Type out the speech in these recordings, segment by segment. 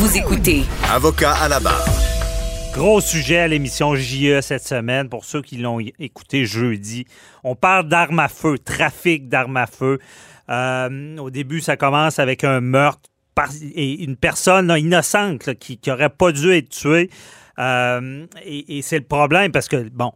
Vous écoutez Avocat à la barre. Gros sujet à l'émission JE cette semaine, pour ceux qui l'ont écouté jeudi. On parle d'armes à feu, trafic d'armes à feu. Euh, au début, ça commence avec un meurtre par- et une personne là, innocente là, qui n'aurait pas dû être tuée. Euh, et et c'est le problème parce que, bon,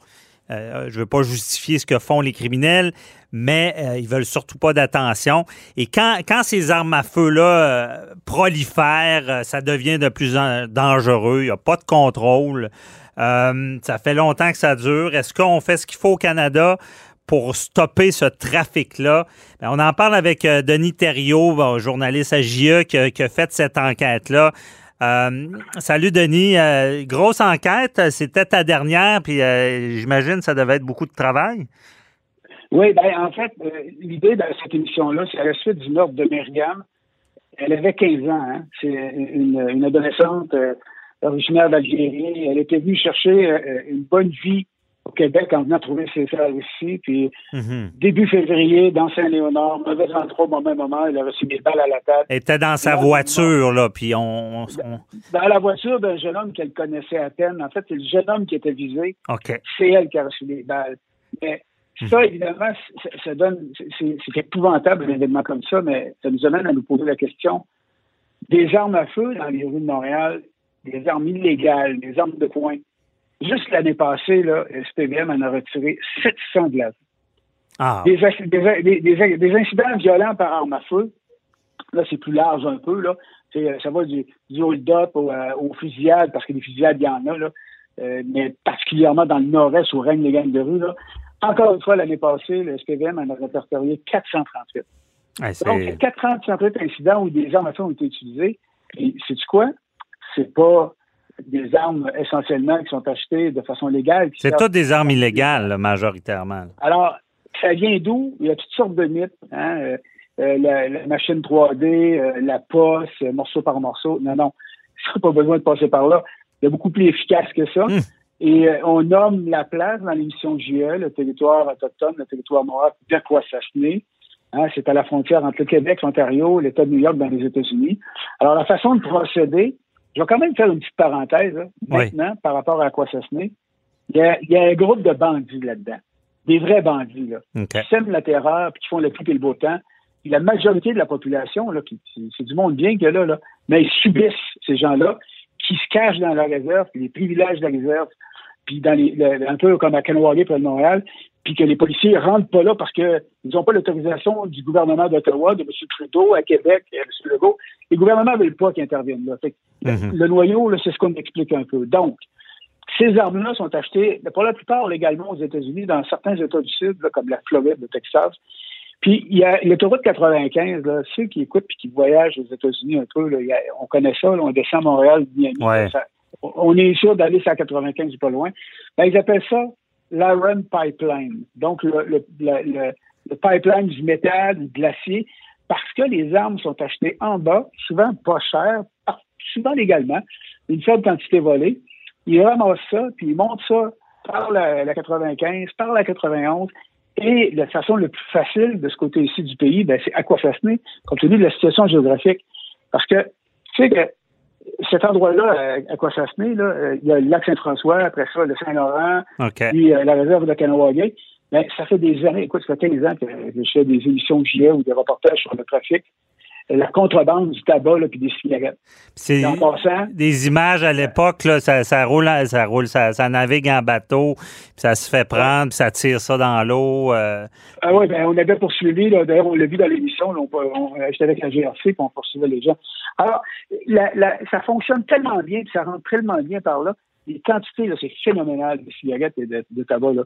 euh, je ne veux pas justifier ce que font les criminels, mais euh, ils veulent surtout pas d'attention. Et quand, ces armes à feu-là euh, prolifèrent, euh, ça devient de plus en dangereux. Il n'y a pas de contrôle. Ça fait longtemps que ça dure. Est-ce qu'on fait ce qu'il faut au Canada pour stopper ce trafic-là? Ben, on en parle avec Denis Thériault, journaliste à JE, qui a fait cette enquête-là. Euh, salut Denis. Euh, grosse enquête, c'était ta dernière, puis euh, j'imagine que ça devait être beaucoup de travail. Oui, ben en fait, euh, l'idée de cette émission-là, c'est à la suite du meurtre de Myriam. Elle avait 15 ans. Hein. C'est une, adolescente originaire d'Algérie. Elle était venue chercher une bonne vie au Québec en venant trouver ses frères ici. Puis Mhm. début février, dans Saint-Léonard, mauvais endroit au mauvais moment, elle a reçu des balles à la tête. Elle était dans sa voiture, là, puis on... on- Dans la voiture d'un jeune homme qu'elle connaissait à peine. En fait, c'est le jeune homme qui était visé. OK. c'est elle qui a reçu les balles. Mais ça, évidemment, ça, ça donne, c'est c'est épouvantable un événement comme ça, mais ça nous amène à nous poser la question des armes à feu dans les rues de Montréal, des armes illégales, des armes de poing. Juste l'année passée, là, le SPVM en a retiré 700 de la rue. Ah, Des, ac- des, des- des- des incidents violents par arme à feu, là, c'est plus large un peu, là. C'est, euh, ça va du, du hold-up au, euh, aux fusillades, parce que des fusillades, il y en a, là. Euh, mais particulièrement dans le nord-est où règnent les gangs de rue, là. Encore une fois, l'année passée, le SPVM en a répertorié 438. ouais, Donc, c'est... 438 incidents où des armes à feu ont été utilisées. Et sais-tu quoi? C'est pas des armes essentiellement qui sont achetées de façon légale. c'est toutes des armes illégales, là, majoritairement. alors, ça vient d'où? Il y a toutes sortes de mythes. Hein? euh, euh, la, la machine 3D, euh, la poste, euh, morceau par morceau. Non, non, ça pas besoin de passer par là. C'est beaucoup plus efficace que ça. Hmm. Et euh, on nomme la place dans l'émission JE, le territoire autochtone, le territoire noir d'Aquasasné. Hein, c'est à la frontière entre le Québec, l'Ontario, l'État de New York dans les États-Unis. Alors, la façon de procéder, je vais quand même faire une petite parenthèse là, Oui. maintenant par rapport à Aquasasné. Il y, a, il y a un groupe de bandits là-dedans. Des vrais bandits, là OK. qui sèment la terreur puis qui font le tout et le beau temps. Puis la majorité de la population, là, qui, c'est du monde bien qu'il y a là, là, mais ils subissent ces gens-là qui se cachent dans la réserve, puis les privilèges de la réserve, puis dans les, le- un peu comme à Kanawagé près de Montréal, puis que les policiers rentrent pas là parce que ils n'ont pas l'autorisation du gouvernement d'Ottawa, de M. Trudeau à Québec, et M. Legault. Les gouvernements ne veulent pas qu'ils interviennent là. Fait que Mhm. Le noyau, là, c'est ce qu'on explique un peu. Donc, ces armes-là sont achetées, pour la plupart, légalement aux États-Unis, dans certains États du Sud, là, comme la Floride, le Texas. Puis, il y a l'autoroute 95, là, ceux qui écoutent puis qui voyagent aux États-Unis un peu, là, il y a- on connaît ça, là, on descend à Montréal, Miami, Ouais. ça- on est sûr d'aller sur la 95 pas loin. Ben, ils appellent ça l'Iron Pipeline. Donc, le, pipeline du métal, du glacier, parce que les armes sont achetées en bas, souvent pas chères, souvent légalement, une faible quantité volée. Ils ramassent ça, puis ils montent ça par la, la 95, par la 91, et la façon la plus facile de ce côté-ci du pays, ben, c'est Aquafasné, compte tenu de la situation géographique. Parce que, tu sais que cet endroit-là, à Aquafasné, là, euh, il y a le lac Saint-François, après ça, le Saint-Laurent, puis euh, la réserve de Kanawagé. Ben, ça fait des années, écoute, ça fait 15 ans que je fais des émissions de JE ou des reportages sur le trafic, euh, la contrebande du tabac, là, puis des cigarettes. C'est en passant, des images à l'époque, ça, ça roule, ça roule, ça, ça navigue en bateau, puis ça se fait prendre, puis ça tire ça dans l'eau. euh, Ah oui, ben, on avait poursuivi, d'ailleurs, on l'a vu dans l'émission, on, on, euh, j'étais avec la GRC, puis on poursuivait les gens. Alors, la, la, ça fonctionne tellement bien, puis ça rentre tellement bien par là, les quantités, c'est phénoménal de cigarettes et de, tabac. Là.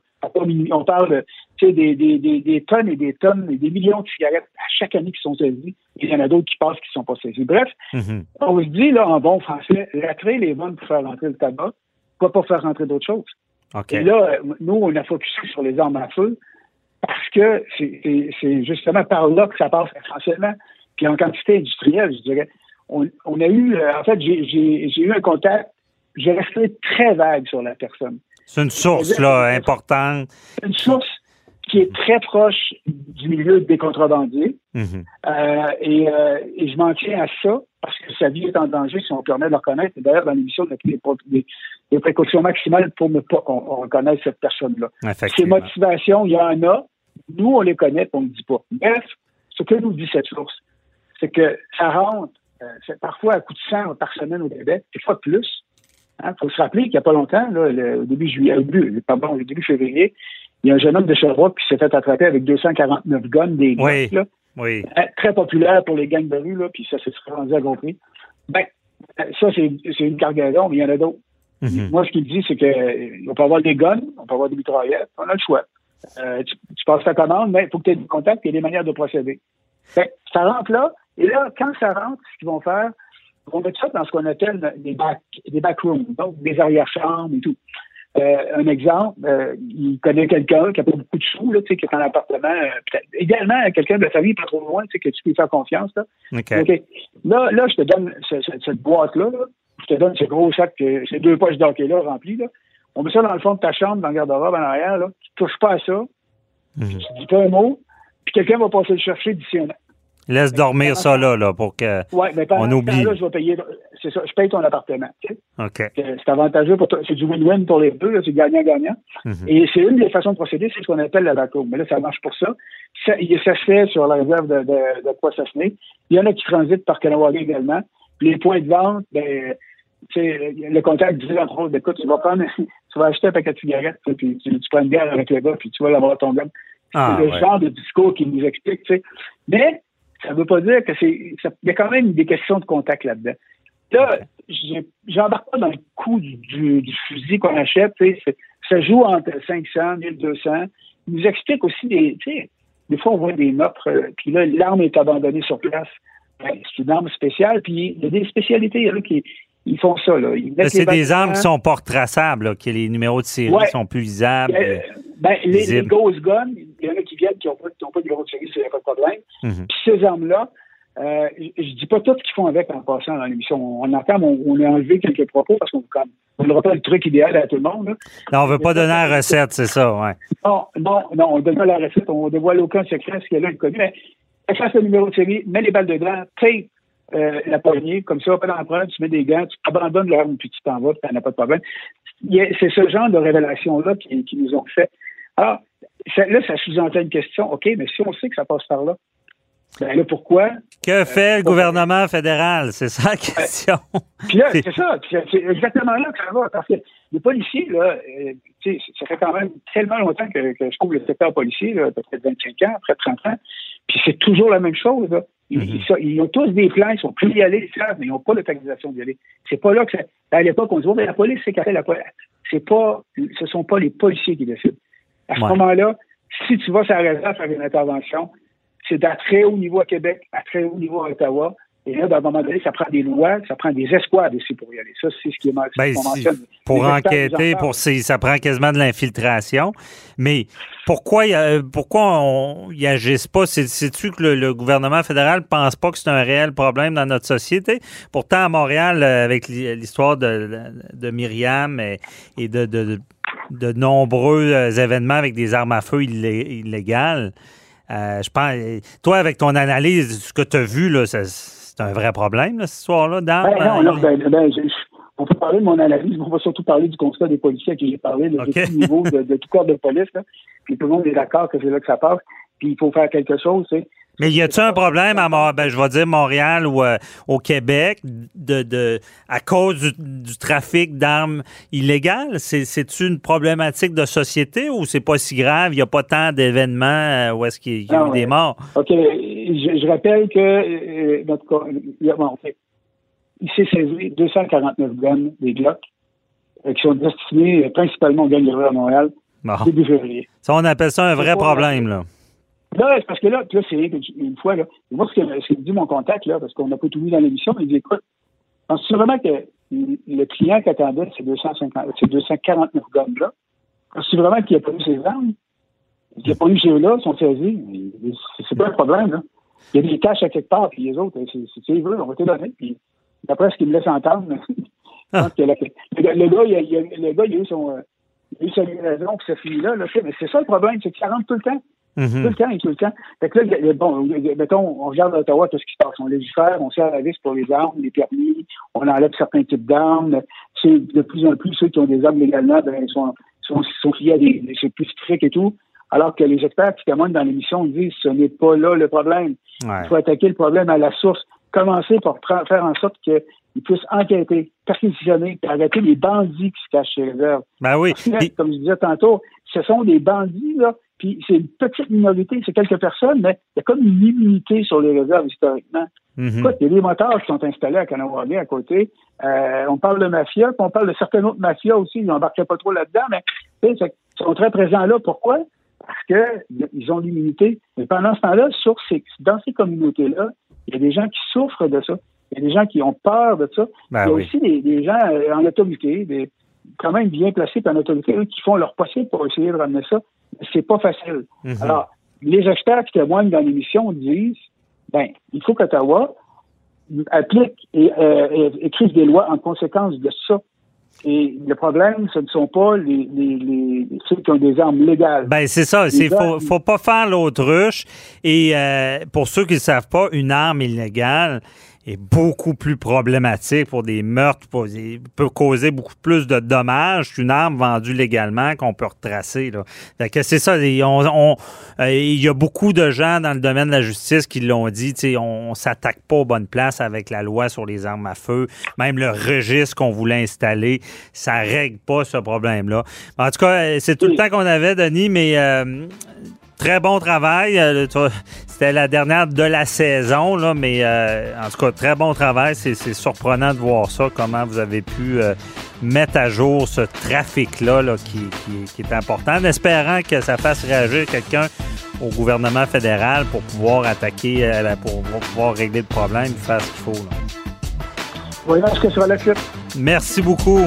On parle des, des, des, des, tonnes et des tonnes et des millions de cigarettes à chaque année qui sont saisies. Il y en a d'autres qui passent qui ne sont pas saisies. Bref, mm-hmm. on se dit, là, en bon français, clé les bonnes pour faire rentrer le tabac, pas pour faire rentrer d'autres choses. Et là, nous, on a focusé sur les armes à feu parce que c'est justement par là que ça passe essentiellement. Puis en quantité industrielle, je dirais. On, a eu, euh, en fait, j'ai eu un contact, j'ai resté très vague sur la personne. C'est une source, là, importante. Une source qui est très proche du milieu des contrebandiers. Mhm. Euh, et, euh, et, je m'en tiens à ça parce que sa vie est en danger si on permet de le reconnaître. D'ailleurs, dans l'émission, on a pris des, précautions maximales pour ne pas qu'on reconnaisse cette personne-là. Ses motivations, il y en a. Nous, on les connaît, on ne dit pas. Bref, ce que nous dit cette source, c'est que ça rentre euh, parfois à coup de sang par semaine au Québec, des fois plus. Il hein, faut se rappeler qu'il n'y a pas longtemps, là, le, au début juillet, au début, pardon, au début février, il y a un jeune homme de Sherbrooke qui s'est fait attraper avec 249 guns des oui, là, oui. Très populaire pour les gangs de rue, là, puis ça s'est rendu à compris. Ben, ça, c'est une cargaison, mais il y en a d'autres. Mhm. Moi, ce qu'il dit, c'est qu'on peut avoir des guns, on peut avoir des mitraillettes, on a le choix. Euh, tu, passes ta commande, mais il faut que tu aies du contact et des manières de procéder. Ben, ça rentre là, et là, quand ça rentre, ce qu'ils vont faire, vont mettre ça dans ce qu'on appelle des back, des backrooms, donc des arrière-chambres et tout. Euh, un exemple, euh, il connaît quelqu'un qui n'a pas beaucoup de sous, là, qui est en appartement, euh, également quelqu'un de la famille pas trop loin, que tu peux faire confiance. Là. Là, là, je te donne cette, boîte-là, je te donne ce gros sac, ces deux poches d'hockey-là remplies. Là. On met ça dans le fond de ta chambre, dans le garde-robe en arrière. Là. Tu touches pas à ça. Mhm. Tu dis pas un mot. Puis quelqu'un va passer le chercher d'ici un an. Laisse dormir ça là, là pour que ouais, mais on oublie. Là, je vais payer, c'est ça, je paye ton appartement. OK. C'est avantageux pour toi. C'est du win-win pour les deux, c'est gagnant-gagnant. Mhm. Et c'est une des façons de procéder, c'est ce qu'on appelle la vacuum. Mais là, ça marche pour ça. Ça, ça se fait sur la réserve de, de, de Poissassené. Il y en a qui transitent par Kanawari également. Les points de vente, ben, le contact disait entre autres, écoute, tu vas prendre, tu vas acheter un paquet de cigarettes, puis tu, prends une bière avec le gars, puis tu vas l'avoir ton gars. Ah, c'est le genre de discours qui nous explique, tu sais. Mais ça ne veut pas dire que c'est. Il y a quand même des questions de contact là-dedans. Là, j'embarque pas dans le coût du, fusil qu'on achète. Ça joue entre 500 1200. Il nous explique aussi des. Des fois, on voit des meurtres, euh, puis là, l'arme est abandonnée sur place. Ben, c'est une arme spéciale, puis il y a des spécialités. là, qui, ils font ça. Là. C'est des armes qui sont pas retraçables, que les numéros de série sont plus visibles. Euh, ben, les, Ghost Guns, il y en a qui qui n'ont pas, pas, de numéro de série, c'est pas de problème. Mhm. Puis ces armes-là, euh, je ne dis pas tout ce qu'ils font avec en passant dans l'émission. On entend, on, on, a enlevé quelques propos parce qu'on ne donnera pas le truc idéal à tout le monde. Non, on ne veut pas donner la recette, c'est ça, ouais. Non, non, non, on donne pas la recette, on ne dévoile aucun secret, ce qu'il y a là, connu. Mais efface le numéro de série, mets les balles dedans, tape euh, la poignée, comme ça, pas d'empreinte, tu mets des gants, tu abandonnes l'arme, puis tu t'en vas, puis n'as pas de problème. C'est ce genre de révélation-là qui, qui, nous ont fait. Alors, là, ça sous-entend une question. OK, mais si on sait que ça passe par là, ben là, pourquoi? Que fait le gouvernement fédéral? C'est ça la question. Puis là, c'est ça. C'est exactement là que ça va. Parce que les policiers, là, euh, ça fait quand même tellement longtemps que, que je trouve le secteur policier, peut-être 25 ans, après 30 ans. Puis c'est toujours la même chose. Là. Mhm. Ils, ont tous des plans, ils sont plus y aller, ils savent, mais ils n'ont pas l'autorisation d'y aller. C'est pas là que ça. À l'époque, on se dit, mais la police, c'est qu'elle la police. C'est pas, ce sont pas les policiers qui décident. À ce moment-là, si tu vas sur la réserve faire une intervention, c'est à très haut niveau à Québec, à très haut niveau à Ottawa, et là, à un moment donné, ça prend des lois, ça prend des escouades ici pour y aller. Ça, c'est ce qui est. Ben, pour enquêter, pour ça prend quasiment de l'infiltration. Mais pourquoi, pourquoi on y agisse pas? C'est-tu que le, gouvernement fédéral pense pas que c'est un réel problème dans notre société? Pourtant, à Montréal, euh, avec l'histoire de, de, Myriam et, de, de, nombreux euh, événements avec des armes à feu illégales, euh, je pense, toi, avec ton analyse, ce que tu as vu, là, c'est un vrai problème, ce soir-là, d'armes? Ben, non, ben, ben, on peut parler de mon analyse, mais on va surtout parler du constat des policiers à qui j'ai parlé, de, tout niveau, de, tout corps de police. Puis tout le monde est d'accord que c'est là que ça passe. Puis il faut faire quelque chose. Mais y a-t-il un problème à ben, je vais dire Montréal ou euh, au Québec de, de à cause du, trafic d'armes illégales? C'est une problématique de société ou c'est pas si grave? Il n'y a pas tant d'événements euh, où est-ce qu'il y a eu des morts? OK. Je, rappelle que euh, notre il s'est saisi 249 guns des Glock. euh, qui sont destinés euh, principalement aux gangs de à Montréal Bon. début février. Ça, on appelle ça un vrai problème, là. Là, c'est parce que là, là c'est une fois, là. Moi, ce que, ce dit mon contact, là, parce qu'on n'a pas tout vu dans l'émission, il dit, écoute, penses-tu vraiment que le client qui attendait ces 250, ces 249 gommes-là, penses-tu vraiment qu'il n'a pas eu ses armes? Qu'il n'a pas eu ceux-là, ils sont saisis? Il- C'est pas un problème, là. Il y a des tâches à quelque part, puis les autres, c'est- c'est- s'ils veulent, on va te donner. Puis, d'après ce qu'il me laisse entendre, le, gars- il a, il a- il a eu son, euh, il a eu sa livraison, puis ça finit là, là, tu mais c'est ça le problème, c'est que ça rentre tout le temps. Tout Mhm. le temps et tout le temps. Fait que là, bon, mettons, on regarde à Ottawa tout ce qui se passe. On légifère, on serre la vis pour les armes, les permis, on enlève certains types d'armes. C'est de plus en plus ceux qui ont des armes légalement, ben, ils sont, sont, sont liés à des, c'est plus strict et tout. Alors que les experts qui témoignent dans l'émission disent ce n'est pas là le problème. Ouais. Il faut attaquer le problème à la source. Commencer par faire en sorte qu'ils puissent enquêter, perquisitionner, arrêter les bandits qui se cachent chez les réserves. Ben oui. Parce que, comme je disais tantôt, ce sont des bandits, là, puis c'est une petite minorité, c'est quelques personnes, mais il y a comme une immunité sur les réserves historiquement. Mhm. Écoute, il y a des motards qui sont installés à Kanawagé à côté. Euh, on parle de mafia, puis on parle de certaines autres mafias aussi. Ils n'embarquaient pas trop là-dedans, mais ils sont très présents là. Pourquoi? Parce qu'ils ont l'immunité. Mais pendant ce temps-là, sur ces, dans ces communautés-là, il y a des gens qui souffrent de ça. Il y a des gens qui ont peur de ça. Ben il y a oui. aussi des, des gens euh, en autorité, des, quand même bien placés par en autorité, eux, qui font leur possible pour essayer de ramener ça. C'est pas facile. Mhm. Alors, les experts qui témoignent dans l'émission disent, ben, il faut qu'Ottawa applique et euh, euh, écrive des lois en conséquence de ça. Et le problème, ce ne sont pas les, les, les, ceux qui ont des armes légales. Ben c'est ça, il faut, faut pas faire l'autruche. Et euh, pour ceux qui ne savent pas, une arme illégale est beaucoup plus problématique pour des meurtres, peut causer beaucoup plus de dommages qu'une arme vendue légalement qu'on peut retracer. Là. Fait que c'est ça, euh, il y a beaucoup de gens dans le domaine de la justice qui l'ont dit, on, on s'attaque pas aux bonnes places avec la loi sur les armes à feu. Même le registre qu'on voulait installer, ça règle pas ce problème-là. En tout cas, euh, c'est tout le temps qu'on avait, Denis, mais euh, très bon travail. C'était la dernière de la saison, là, mais euh, en tout cas, très bon travail. C'est surprenant de voir ça, comment vous avez pu euh, mettre à jour ce trafic-là là, qui, qui- qui est important, en espérant que ça fasse réagir quelqu'un au gouvernement fédéral pour pouvoir attaquer, euh, pour, pouvoir régler le problème, faire ce qu'il faut. là. Voyons ce que. Merci beaucoup.